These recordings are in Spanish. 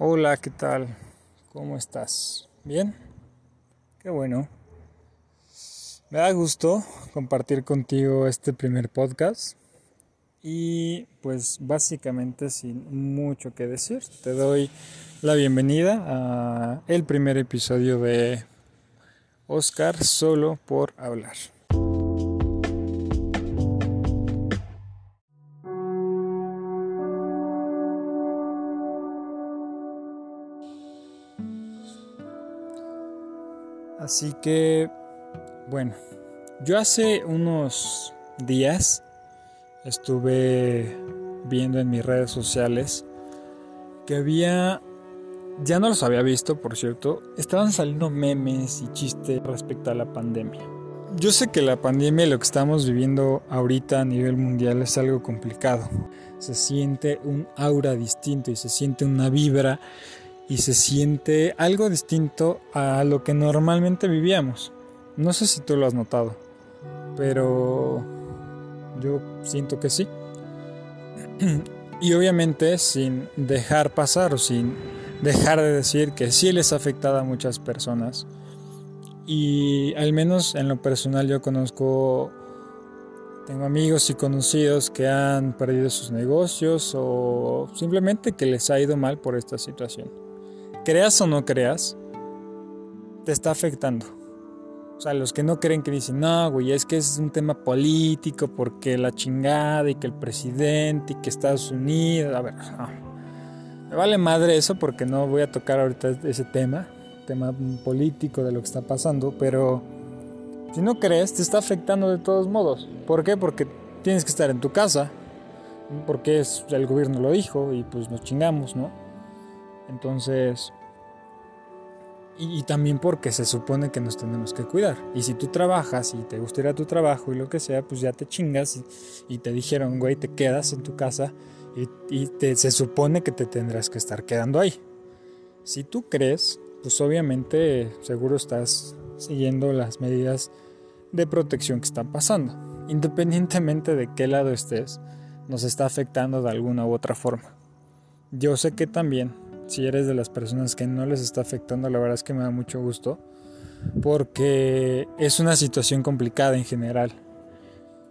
Hola, ¿qué tal? ¿Cómo estás? ¿Bien? Qué bueno. Me da gusto compartir contigo este primer podcast y pues básicamente sin mucho que decir, te doy la bienvenida a el primer episodio de Oscar solo por hablar. Así que, bueno, yo hace unos días estuve viendo en mis redes sociales que había, ya no los había visto, por cierto, estaban saliendo memes y chistes respecto a la pandemia. Yo sé que la pandemia y lo que estamos viviendo ahorita a nivel mundial es algo complicado. Se siente un aura distinto y se siente una vibra y se siente algo distinto a lo que normalmente vivíamos. No sé si tú lo has notado, pero yo siento que sí. y obviamente sin dejar pasar o sin dejar de decir que sí les ha afectado a muchas personas. Y al menos en lo personal yo conozco, tengo amigos y conocidos que han perdido sus negocios o simplemente que les ha ido mal por esta situación creas o no creas, te está afectando. O sea, los que no creen que dicen, no, güey, es que es un tema político porque la chingada y que el presidente y que Estados Unidos. A ver, me vale madre eso porque no voy a tocar ahorita ese tema, tema político de lo que está pasando, pero si no crees, te está afectando de todos modos. ¿Por qué? Porque tienes que estar en tu casa, porque es, el gobierno lo dijo y pues nos chingamos, ¿no? Entonces, y, también porque se supone que nos tenemos que cuidar. Y si tú trabajas y te gusta ir a tu trabajo y lo que sea, pues ya te chingas y, te dijeron, güey, te quedas en tu casa y, se supone que te tendrás que estar quedando ahí. Si tú crees, pues obviamente seguro estás siguiendo las medidas de protección que están pasando. Independientemente de qué lado estés, nos está afectando de alguna u otra forma. Yo sé que también si eres de las personas que no les está afectando, la verdad es que me da mucho gusto, porque es una situación complicada en general.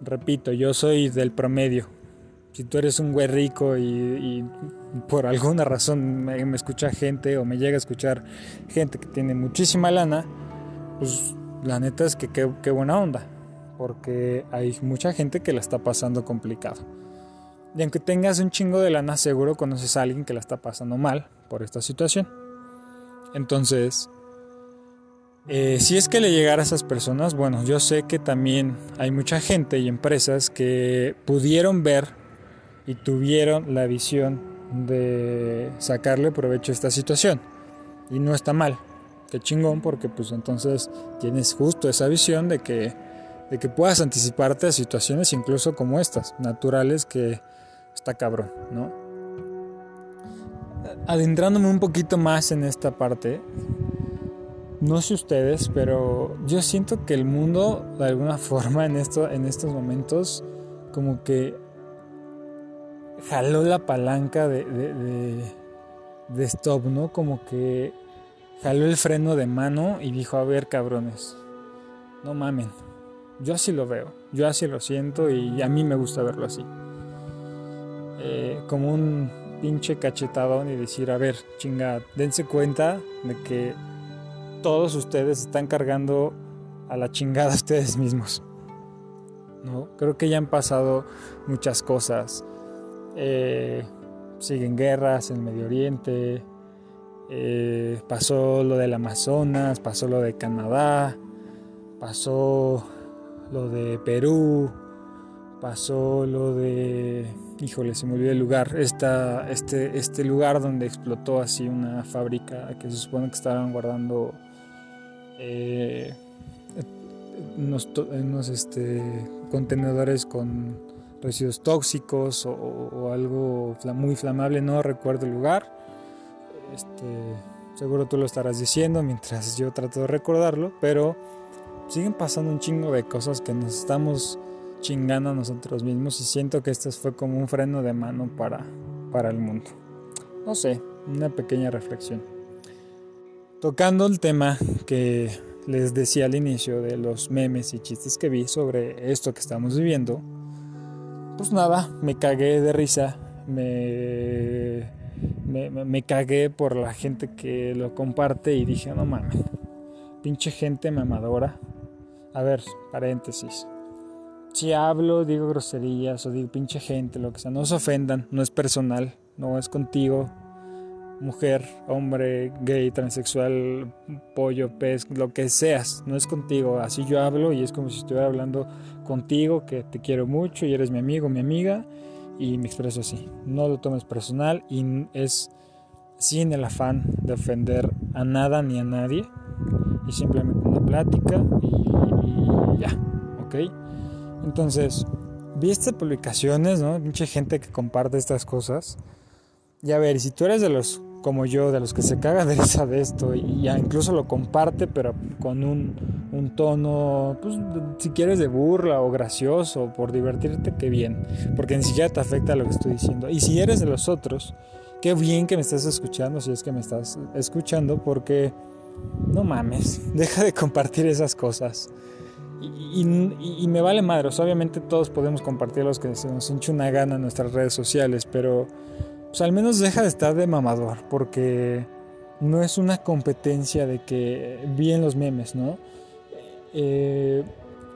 Repito, yo soy del promedio. Si tú eres un güey rico y, por alguna razón me, escucha gente o me llega a escuchar gente que tiene muchísima lana, pues la neta es que qué buena onda, porque hay mucha gente que la está pasando complicado. Y aunque tengas un chingo de lana, seguro conoces a alguien que la está pasando mal por esta situación. Entonces, eh, si es que le llegara a esas personas, bueno, yo sé que también hay mucha gente y empresas que pudieron ver y tuvieron la visión de sacarle provecho a esta situación. Y no está mal. Qué chingón porque pues entonces tienes justo esa visión de que, de que puedas anticiparte a situaciones incluso como estas, naturales que está cabrón, ¿no? Adentrándome un poquito más en esta parte, no sé ustedes, pero yo siento que el mundo, de alguna forma, en, esto, en estos momentos, como que jaló la palanca de, de, de, stop, ¿no? Como que jaló el freno de mano y dijo, a ver, cabrones, no mamen. Yo así lo veo, yo así lo siento y a mí me gusta verlo así. Eh, como un pinche cachetadón y decir, a ver, chinga, dense cuenta de que todos ustedes están cargando a la chingada ustedes mismos. ¿No? Creo que ya han pasado muchas cosas. Eh, siguen guerras en Medio Oriente. Eh, pasó lo del Amazonas, pasó lo de Canadá, pasó lo de Perú, pasó lo de, híjole, se me olvidó el lugar, Esta, este, este lugar donde explotó así una fábrica que se supone que estaban guardando eh, unos, este, contenedores con residuos tóxicos o, algo muy flamable, no recuerdo el lugar. Este, seguro tú lo estarás diciendo mientras yo trato de recordarlo, pero siguen pasando un chingo de cosas que nos estamos chingando a nosotros mismos y siento que este fue como un freno de mano para, para el mundo. No sé, una pequeña reflexión. Tocando el tema que les decía al inicio de los memes y chistes que vi sobre esto que estamos viviendo, pues nada, me cagué de risa, me, me, cagué por la gente que lo comparte y dije, no mames, pinche gente mamadora. A ver, paréntesis. Si hablo, digo groserías o digo pinche gente, lo que sea, no se ofendan, no es personal, no es contigo, mujer, hombre, gay, transexual, pollo, pez, lo que seas, no es contigo. Así yo hablo y es como si estuviera hablando contigo, que te quiero mucho y eres mi amigo, mi amiga, y me expreso así. No lo tomes personal y es sin el afán de ofender a nada ni a nadie, y simplemente una plática y, ya, ¿ok? Entonces, vi estas publicaciones, ¿no? Mucha gente que comparte estas cosas. Y a ver, si tú eres de los como yo, de los que se cagan de risa de esto y ya incluso lo comparte, pero con un, un tono, pues si quieres de burla o gracioso, por divertirte, qué bien, porque ni siquiera te afecta lo que estoy diciendo. Y si eres de los otros, qué bien que me estás escuchando, si es que me estás escuchando, porque no mames, deja de compartir esas cosas. Y, y, me vale madre, obviamente todos podemos compartir los que se nos hinche una gana en nuestras redes sociales, pero pues al menos deja de estar de mamador, porque no es una competencia de que bien los memes, ¿no? Eh,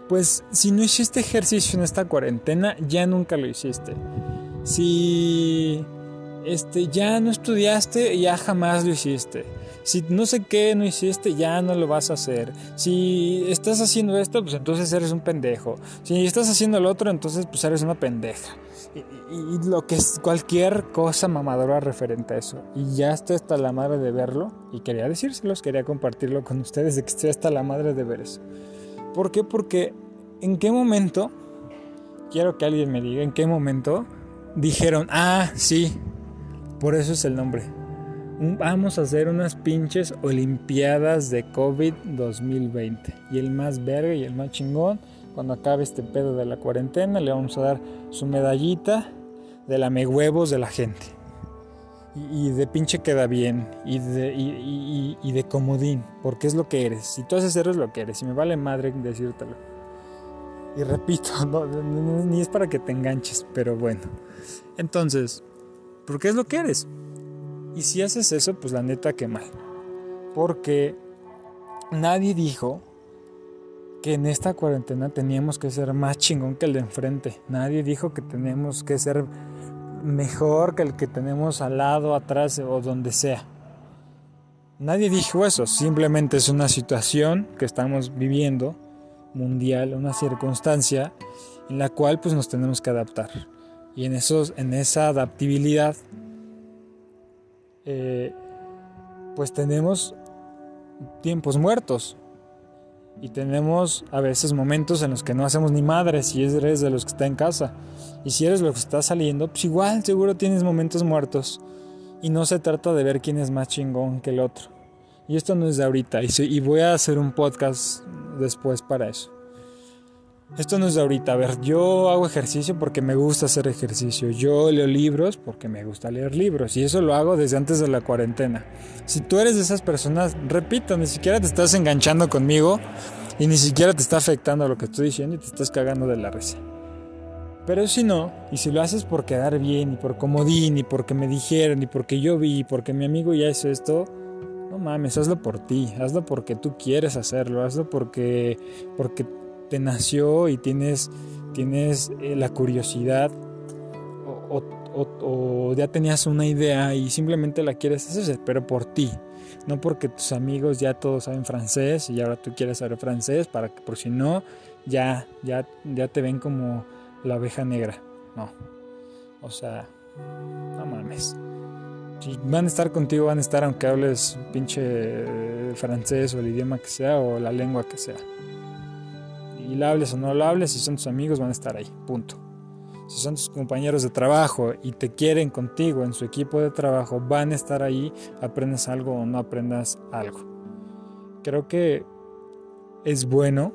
pues si no hiciste ejercicio en esta cuarentena, ya nunca lo hiciste. Si este, ya no estudiaste, ya jamás lo hiciste. Si no sé qué no hiciste, ya no lo vas a hacer. Si estás haciendo esto, pues entonces eres un pendejo. Si estás haciendo el otro, entonces pues eres una pendeja y, lo que es cualquier cosa mamadora referente a eso. Y ya estoy hasta la madre de verlo y quería decírselos, quería compartirlo con ustedes de que estoy hasta la madre de ver eso. ¿Por qué? Porque en qué momento, quiero que alguien me diga, en qué momento dijeron, ah, sí, por eso es el nombre. Vamos a hacer unas pinches Olimpiadas de COVID 2020. Y el más verga y el más chingón cuando acabe este pedo de la cuarentena, le vamos a dar su medallita de la me huevos de la gente. Y, de pinche queda bien. Y de, y, de comodín. Porque es lo que eres. Si tú haces eres lo que eres. Y me vale madre decírtelo. Y repito, ni es para que te enganches. Pero bueno. Entonces, ¿por qué es lo que eres? Y si haces eso, pues la neta que mal. Porque nadie dijo que en esta cuarentena teníamos que ser más chingón que el de enfrente. Nadie dijo que tenemos que ser mejor que el que tenemos al lado, atrás o donde sea. Nadie dijo eso, simplemente es una situación que estamos viviendo mundial, una circunstancia en la cual pues nos tenemos que adaptar. Y en, esos, en esa adaptabilidad eh, pues tenemos tiempos muertos, y tenemos a veces momentos en los que no hacemos ni madre si eres de los que está en casa. Y si eres los que está saliendo, pues igual seguro tienes momentos muertos. Y no se trata de ver quién es más chingón que el otro. Y esto no es de ahorita. Y voy a hacer un podcast después para eso. Esto no es de ahorita. A ver, yo hago ejercicio porque me gusta hacer ejercicio. Yo leo libros porque me gusta leer libros. Y eso lo hago desde antes de la cuarentena. Si tú eres de esas personas, repito, ni siquiera te estás enganchando conmigo y ni siquiera te está afectando lo que estoy diciendo y te estás cagando de la risa. Pero si no, y si lo haces por quedar bien y por comodín y porque me dijeron y porque yo vi y porque mi amigo ya hizo esto, no mames, hazlo por ti, hazlo porque tú quieres hacerlo, hazlo porque, porque te nació y tienes, tienes eh, la curiosidad o, ya tenías una idea y simplemente la quieres hacer, pero por ti. No porque tus amigos ya todos saben francés y ahora tú quieres saber francés para que por si no ya, ya, ya te ven como la abeja negra. No. O sea, no mames. Si van a estar contigo, van a estar aunque hables pinche francés o el idioma que sea o la lengua que sea y la hables o no la hables, si son tus amigos van a estar ahí, punto. Si son tus compañeros de trabajo y te quieren contigo en su equipo de trabajo, van a estar ahí, aprendas algo o no aprendas algo. Creo que es bueno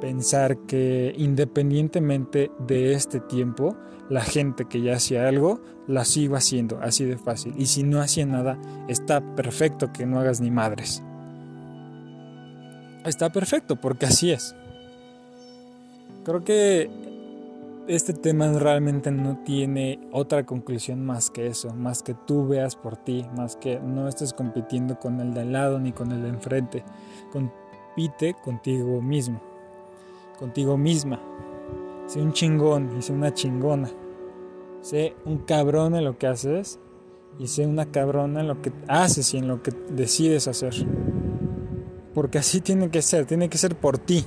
pensar que independientemente de este tiempo, la gente que ya hacía algo, la sigo haciendo, así de fácil. Y si no hacía nada, está perfecto que no hagas ni madres. Está perfecto, porque así es. Creo que este tema realmente no tiene otra conclusión más que eso, más que tú veas por ti, más que no estés compitiendo con el de al lado ni con el de enfrente. Compite contigo mismo, contigo misma. Sé un chingón y sé una chingona. Sé un cabrón en lo que haces y sé una cabrona en lo que haces y en lo que decides hacer. Porque así tiene que ser, tiene que ser por ti.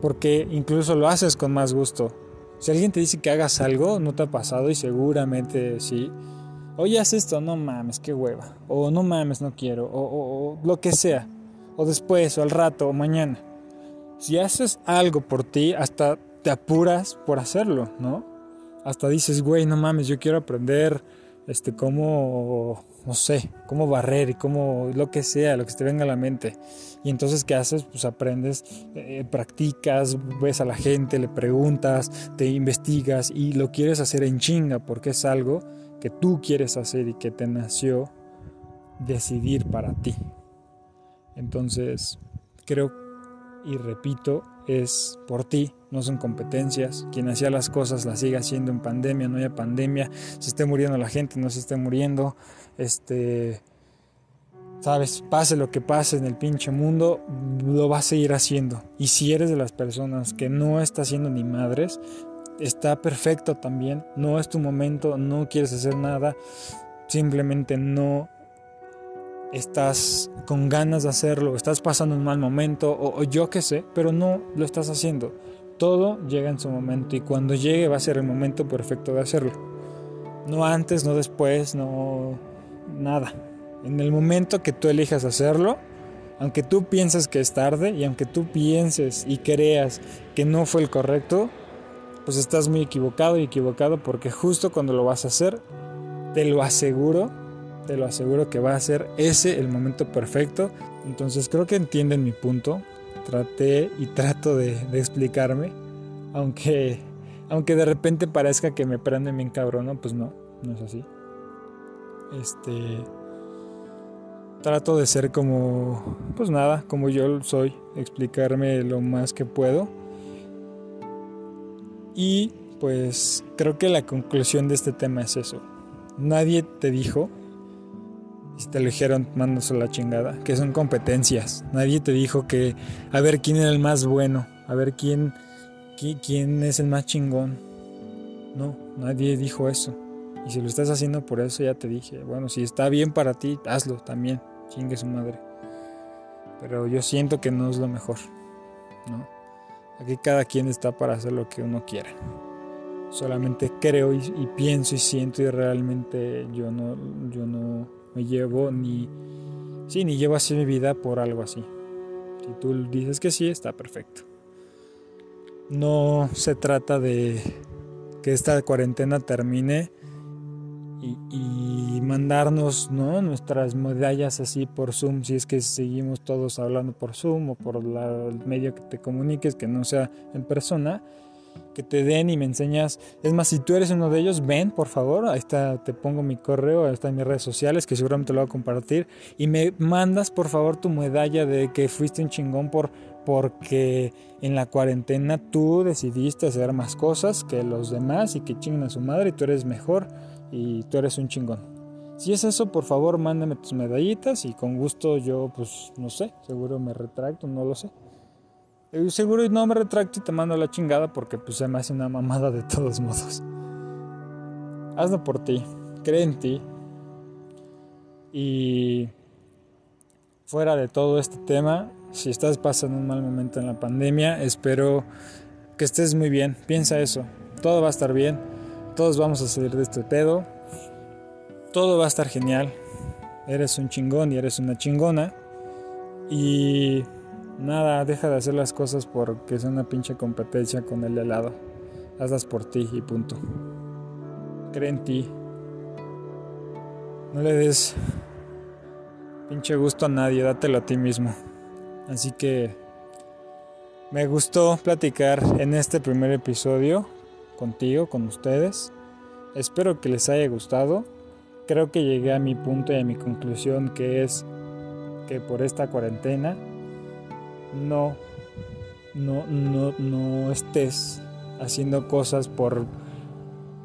Porque incluso lo haces con más gusto si alguien te dice que hagas algo, no te ha pasado y seguramente sí. Oye, haz esto, no mames, qué hueva. O no mames, no quiero. O, lo que sea. O después, o al rato, o mañana. Si haces algo por ti, hasta te apuras por hacerlo, ¿no? Hasta dices, güey, no mames, yo quiero aprender este, cómo, no sé, cómo barrer cómo lo que sea, lo que te venga a la mente. Y entonces, ¿qué haces? Pues aprendes, eh, practicas, ves a la gente, le preguntas, te investigas y lo quieres hacer en chinga porque es algo que tú quieres hacer y que te nació decidir para ti. Entonces, creo y repito, es por ti, no son competencias. Quien hacía las cosas las sigue haciendo en pandemia, no haya pandemia, se esté muriendo la gente, no se esté muriendo, este, sabes, pase lo que pase en el pinche mundo, lo vas a seguir haciendo. Y si eres de las personas que no está haciendo ni madres, está perfecto también, no es tu momento, no quieres hacer nada, simplemente no estás con ganas de hacerlo, estás pasando un mal momento o, yo qué sé, pero no lo estás haciendo. Todo llega en su momento y cuando llegue va a ser el momento perfecto de hacerlo. No antes, no después, no nada. En el momento que tú elijas hacerlo, aunque tú pienses que es tarde y aunque tú pienses y creas que no fue el correcto, pues estás muy equivocado y equivocado porque justo cuando lo vas a hacer, te lo aseguro, te lo aseguro que va a ser ese el momento perfecto. Entonces creo que entienden mi punto. Traté y trato de, explicarme. Aunque, aunque de repente parezca que me prenden bien cabrón, pues no, no es así. Este. Trato de ser como. Pues nada, como yo soy. Explicarme lo más que puedo. Y pues creo que la conclusión de este tema es eso. Nadie te dijo si te lo dijeron, a la chingada, que son competencias. Nadie te dijo que a ver quién era el más bueno, a ver quién, quién, es el más chingón. No, nadie dijo eso. Y si lo estás haciendo por eso, ya te dije, bueno, si está bien para ti, hazlo también, chingue su madre. Pero yo siento que no es lo mejor, ¿no? Aquí cada quien está para hacer lo que uno quiera. Solamente creo y, pienso y siento y realmente yo no, yo no me llevo ni... Sí, ni llevo así mi vida por algo así. Si tú dices que sí, está perfecto. No se trata de que esta cuarentena termine y, mandarnos ¿no? nuestras medallas así por Zoom, si es que seguimos todos hablando por Zoom o por el medio que te comuniques, que no sea en persona que te den y me enseñas. Es más, si tú eres uno de ellos, ven, por favor. Ahí está, te pongo mi correo, ahí está en mis redes sociales, que seguramente lo voy a compartir. Y me mandas, por favor, tu medalla de que fuiste un chingón por porque en la cuarentena tú decidiste hacer más cosas que los demás y que chinguen a su madre y tú eres mejor y tú eres un chingón. Si es eso, por favor, mándame tus medallitas y con gusto yo, pues, no sé, seguro me retracto, no lo sé. Eh, seguro no me retracto y te mando la chingada porque pues se me hace una mamada de todos modos. Hazlo por ti, cree en ti. Y fuera de todo este tema, si estás pasando un mal momento en la pandemia, espero que estés muy bien. Piensa eso. Todo va a estar bien. Todos vamos a salir de este pedo. Todo va a estar genial. Eres un chingón y eres una chingona. Y Nada, deja de hacer las cosas porque es una pinche competencia con el helado. Hazlas por ti y punto. Cree en ti. No le des pinche gusto a nadie, dátelo a ti mismo. Así que Me gustó platicar en este primer episodio contigo, con ustedes. Espero que les haya gustado. Creo que llegué a mi punto y a mi conclusión que es que por esta cuarentena no, no, no, no estés haciendo cosas por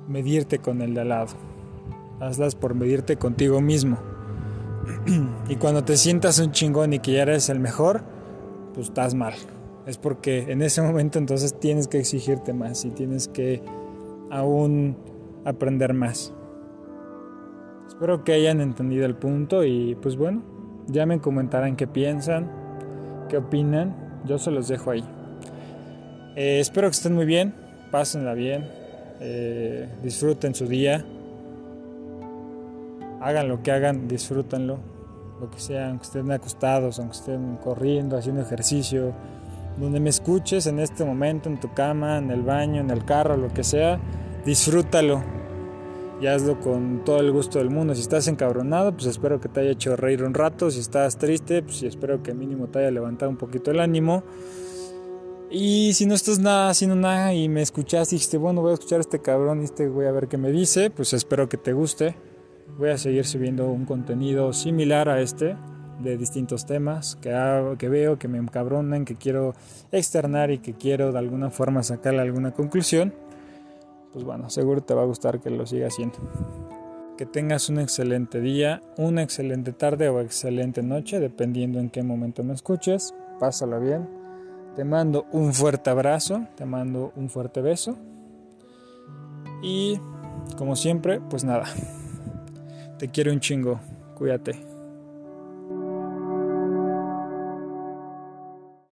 medirte con el de al lado. Hazlas por medirte contigo mismo. y cuando te sientas un chingón y que ya eres el mejor, pues estás mal es porque en ese momento entonces tienes que exigirte más y tienes que aún aprender más. Espero que hayan entendido el punto y pues bueno, ya me comentarán qué piensan, qué opinan, yo se los dejo ahí. Eh, espero que estén muy bien, pásenla bien, eh, disfruten su día, hagan lo que hagan, disfrútenlo, lo que sea, aunque estén acostados, aunque estén corriendo, haciendo ejercicio, donde me escuches en este momento, en tu cama, en el baño, en el carro, lo que sea, disfrútalo y hazlo con todo el gusto del mundo. Si estás encabronado, pues espero que te haya hecho reír un rato. Si estás triste, pues espero que mínimo te haya levantado un poquito el ánimo. Y si no estás nada haciendo nada y me escuchaste y dijiste, bueno, voy a escuchar este cabrón y este voy a ver qué me dice, pues espero que te guste. Voy a seguir subiendo un contenido similar a este de distintos temas que, que veo, que me encabronan, que quiero externar y que quiero de alguna forma sacarle alguna conclusión, pues bueno, seguro te va a gustar que lo siga haciendo. Que tengas un excelente día, una excelente tarde o excelente noche, dependiendo en qué momento me escuches. Pásalo bien. Te mando un fuerte abrazo, te mando un fuerte beso. Y como siempre, pues nada. Te quiero un chingo. Cuídate.